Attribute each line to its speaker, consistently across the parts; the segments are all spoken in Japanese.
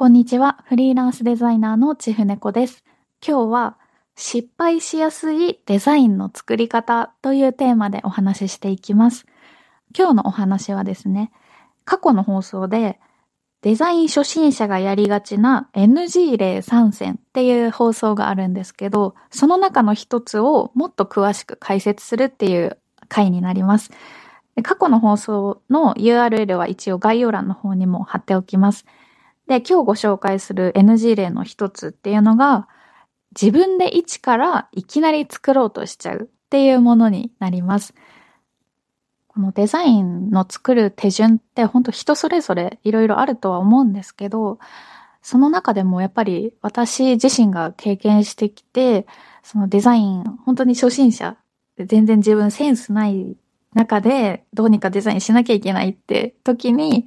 Speaker 1: こんにちは。フリーランスデザイナーのちふねこです。今日は失敗しやすいデザインの作り方というテーマでお話ししていきます。今日のお話はですね、過去の放送でデザイン初心者がやりがちな NG 例3選っていう放送があるんですけど、その中の一つをもっと詳しく解説するっていう回になります。過去の放送の URL は一応概要欄の方にも貼っておきます。で、今日ご紹介する NG 例の一つっていうのが、自分で一からいきなり作ろうとしちゃうっていうものになります。このデザインの作る手順って本当人それぞれいろいろあるとは思うんですけど、その中でもやっぱり私自身が経験してきて、そのデザイン本当に初心者全然自分センスない中でどうにかデザインしなきゃいけないって時に、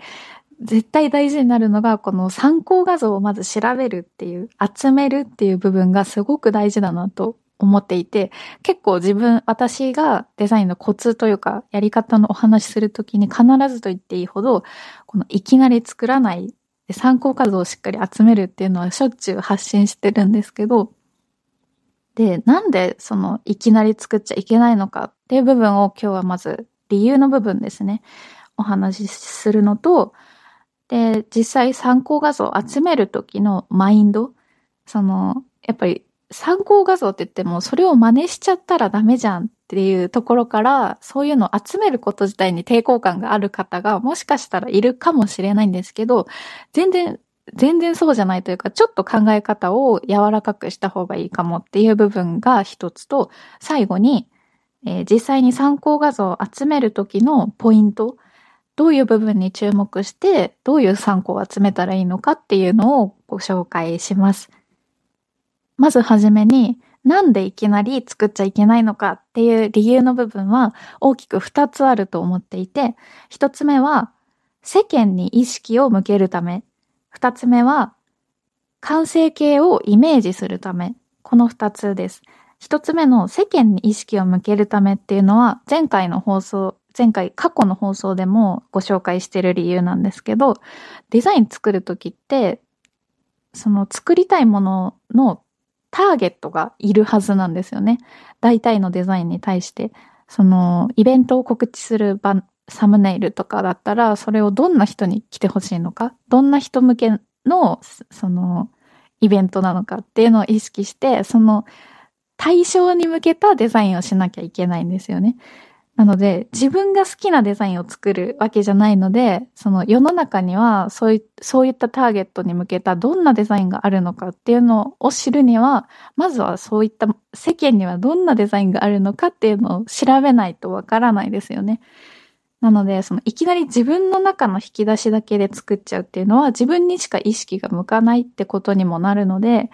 Speaker 1: 絶対大事になるのが、この参考画像をまず調べるっていう、集めるっていう部分がすごく大事だなと思っていて、結構自分、私がデザインのコツというか、やり方のお話しするときに必ずと言っていいほど、このいきなり作らない、参考画像をしっかり集めるっていうのはしょっちゅう発信してるんですけど、で、なんでそのいきなり作っちゃいけないのかっていう部分を今日はまず理由の部分ですね。お話しするのと、で、実際参考画像を集めるときのマインド、その、やっぱり参考画像って言ってもそれを真似しちゃったらダメじゃんっていうところから、そういうのを集めること自体に抵抗感がある方がもしかしたらいるかもしれないんですけど、全然全然そうじゃないというか、ちょっと考え方を柔らかくした方がいいかもっていう部分が一つと、最後に、えー、実際に参考画像を集めるときのポイント、どういう部分に注目して、どういう参考を集めたらいいのかっていうのをご紹介します。まずはじめに、なんでいきなり作っちゃいけないのかっていう理由の部分は大きく二つあると思っていて、一つ目は世間に意識を向けるため二つ目は、完成形をイメージするため。この二つです。一つ目の世間に意識を向けるためっていうのは、前回の放送、前回過去の放送でもご紹介してる理由なんですけど、デザイン作るときって、その作りたいもののターゲットがいるはずなんですよね。大体のデザインに対して。その、イベントを告知する場サムネイルとかだったら、それをどんな人に来てほしいのか、どんな人向けの、その、イベントなのかっていうのを意識して、その、対象に向けたデザインをしなきゃいけないんですよね。なので、自分が好きなデザインを作るわけじゃないので、その世の中にはそういそういったターゲットに向けたどんなデザインがあるのかっていうのを知るには、まずはそういった世間にはどんなデザインがあるのかっていうのを調べないとわからないですよね。なので、そのいきなり自分の中の引き出しだけで作っちゃうっていうのは自分にしか意識が向かないってことにもなるので、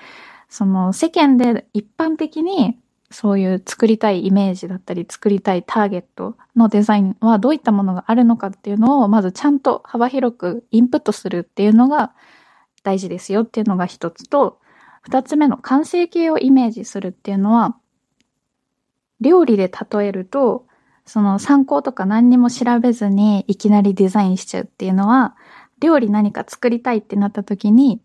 Speaker 1: その世間で一般的にそういう作りたいイメージだったり作りたいターゲットのデザインはどういったものがあるのかっていうのをまずちゃんと幅広くインプットするっていうのが大事ですよっていうのが一つと、二つ目の完成形をイメージするっていうのは、料理で例えると、その参考とか何にも調べずにいきなりデザインしちゃうっていうのは、料理何か作りたいってなった時に、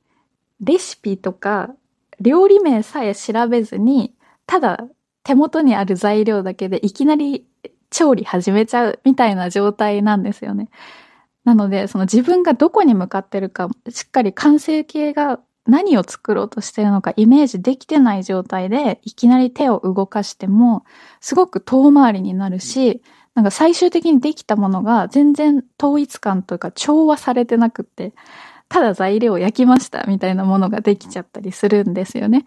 Speaker 1: レシピとか料理名さえ調べずに、ただ手元にある材料だけでいきなり調理始めちゃうみたいな状態なんですよね。なので、その自分がどこに向かってるか、しっかり完成形が何を作ろうとしてるのかイメージできてない状態でいきなり手を動かしてもすごく遠回りになるし、なんか最終的にできたものが全然統一感というか調和されてなくって、ただ材料を焼きましたみたいなものができちゃったりするんですよね。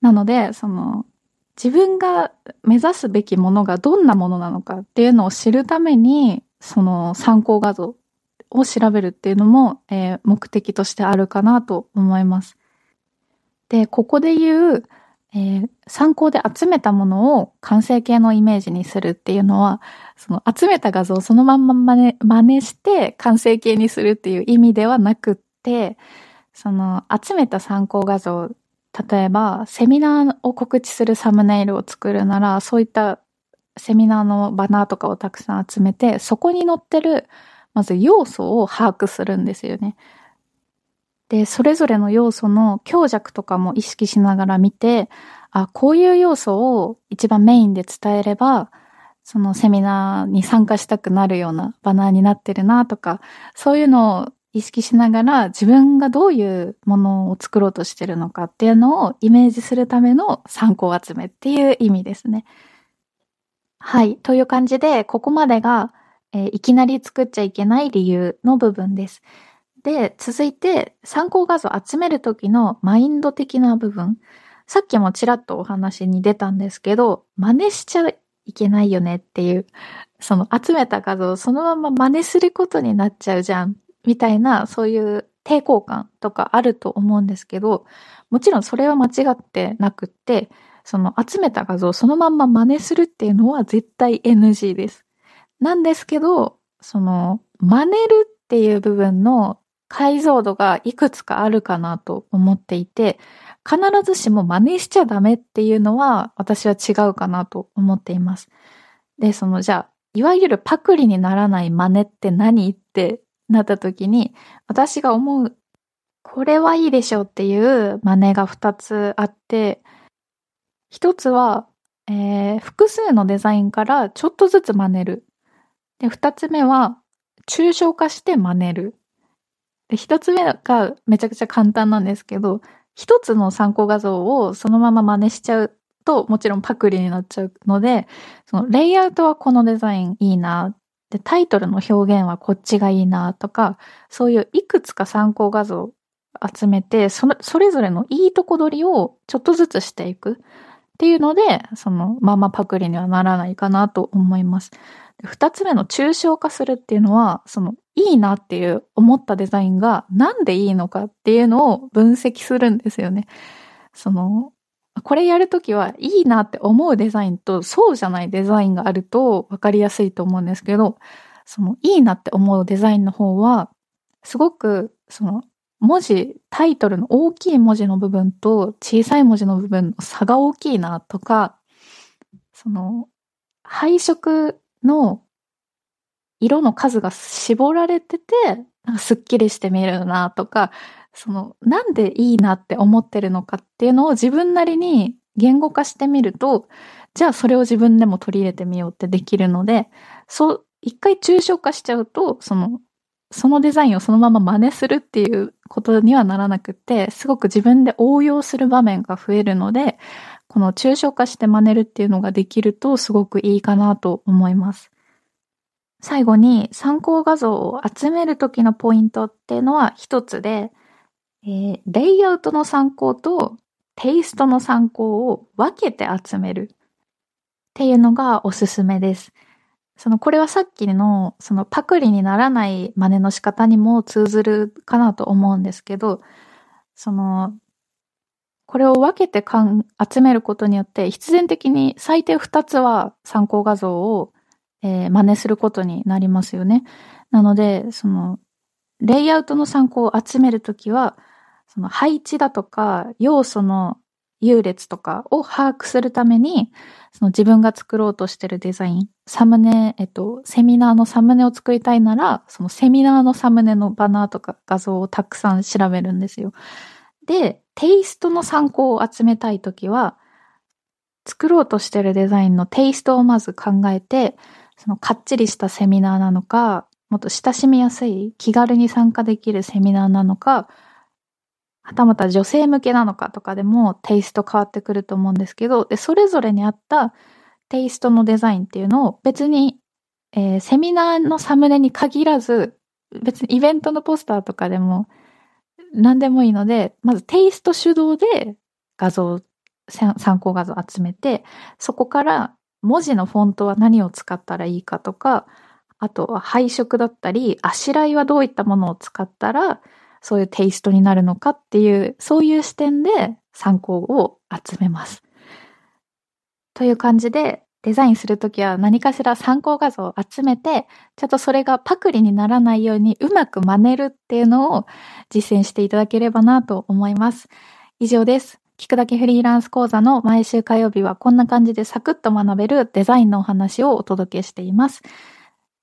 Speaker 1: なので、その自分が目指すべきものがどんなものなのかっていうのを知るために、その参考画像を調べるっていうのも、えー、目的としてあるかなと思います。で、ここで言う、えー、参考で集めたものを完成形のイメージにするっていうのは、その集めた画像をそのまんま真似真似して完成形にするっていう意味ではなくって、その集めた参考画像、例えばセミナーを告知するサムネイルを作るなら、そういったセミナーのバナーとかをたくさん集めて、そこに載ってるまず要素を把握するんですよね。で、それぞれの要素の強弱とかも意識しながら見て、あ、こういう要素を一番メインで伝えれば、そのセミナーに参加したくなるようなバナーになってるなとか、そういうのを意識しながら自分がどういうものを作ろうとしてるのかっていうのをイメージするための参考集めっていう意味ですね。はい。という感じで、ここまでが、えー、いきなり作っちゃいけない理由の部分です。で、続いて参考画像集めるときのマインド的な部分。さっきもちらっとお話に出たんですけど、真似しちゃいけないよねっていう、その集めた画像をそのまま真似することになっちゃうじゃん、みたいな、そういう抵抗感とかあると思うんですけど、もちろんそれは間違ってなくって、その集めた画像をそのまんま真似するっていうのは絶対 NG です。なんですけど、その真似るっていう部分の解像度がいくつかあるかなと思っていて、必ずしも真似しちゃダメっていうのは私は違うかなと思っています。で、そのじゃあ、いわゆるパクリにならない真似って何ってなった時に、私が思う、これはいいでしょうっていう真似が2つあって、1つは、えー、複数のデザインからちょっとずつ真似る。で、2つ目は、抽象化して真似る。で、一つ目がめちゃくちゃ簡単なんですけど、一つの参考画像をそのまま真似しちゃうと、もちろんパクリになっちゃうので、そのレイアウトはこのデザインいいな、で、タイトルの表現はこっちがいいなとか、そういういくつか参考画像集めて、その、それぞれのいいとこ取りをちょっとずつしていくっていうので、そのままパクリにはならないかなと思います。二つ目の抽象化するっていうのは、そのいいなっていう思ったデザインがなんでいいのかっていうのを分析するんですよね。その、これやるときはいいなって思うデザインとそうじゃないデザインがあると分かりやすいと思うんですけど、そのいいなって思うデザインの方は、すごくその文字、タイトルの大きい文字の部分と小さい文字の部分の差が大きいなとか、その配色の色の数が絞られてて、なんかすっきりして見えるなとか、その、なんでいいなって思ってるのかっていうのを自分なりに言語化してみると、じゃあそれを自分でも取り入れてみようってできるので、そう、一回抽象化しちゃうと、その、そのデザインをそのまま真似するっていうことにはならなくて、すごく自分で応用する場面が増えるので、この抽象化して真似るっていうのができるとすごくいいかなと思います。最後に参考画像を集めるときのポイントっていうのは一つで、えー、レイアウトの参考とテイストの参考を分けて集めるっていうのがおすすめです。その、これはさっきの、そのパクリにならない真似の仕方にも通ずるかなと思うんですけど、その、これを分けてかん集めることによって、必然的に最低2つは参考画像をえー、真似することになりますよね。なので、その、レイアウトの参考を集めるときは、その配置だとか、要素の優劣とかを把握するために、その自分が作ろうとしてるデザイン、サムネ、えっと、セミナーのサムネを作りたいなら、そのセミナーのサムネのバナーとか画像をたくさん調べるんですよ。で、テイストの参考を集めたいときは、作ろうとしてるデザインのテイストをまず考えて、そのかっちりしたセミナーなのか、もっと親しみやすい、気軽に参加できるセミナーなのか、はたまた女性向けなのかとかでもテイスト変わってくると思うんですけど、で、それぞれに合ったテイストのデザインっていうのを別に、えー、セミナーのサムネに限らず、別にイベントのポスターとかでも何でもいいので、まずテイスト主導で画像、参考画像集めて、そこから文字のフォントは何を使ったらいいかとか、あとは配色だったり、あしらいはどういったものを使ったら、そういうテイストになるのかっていう、そういう視点で参考を集めます。という感じで、デザインするときは何かしら参考画像を集めて、ちょっとそれがパクリにならないようにうまく真似るっていうのを実践していただければなと思います。以上です。聞くだけフリーランス講座の毎週火曜日はこんな感じでサクッと学べるデザインのお話をお届けしています。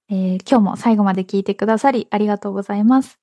Speaker 1: えー、今日も最後まで聞いてくださりありがとうございます。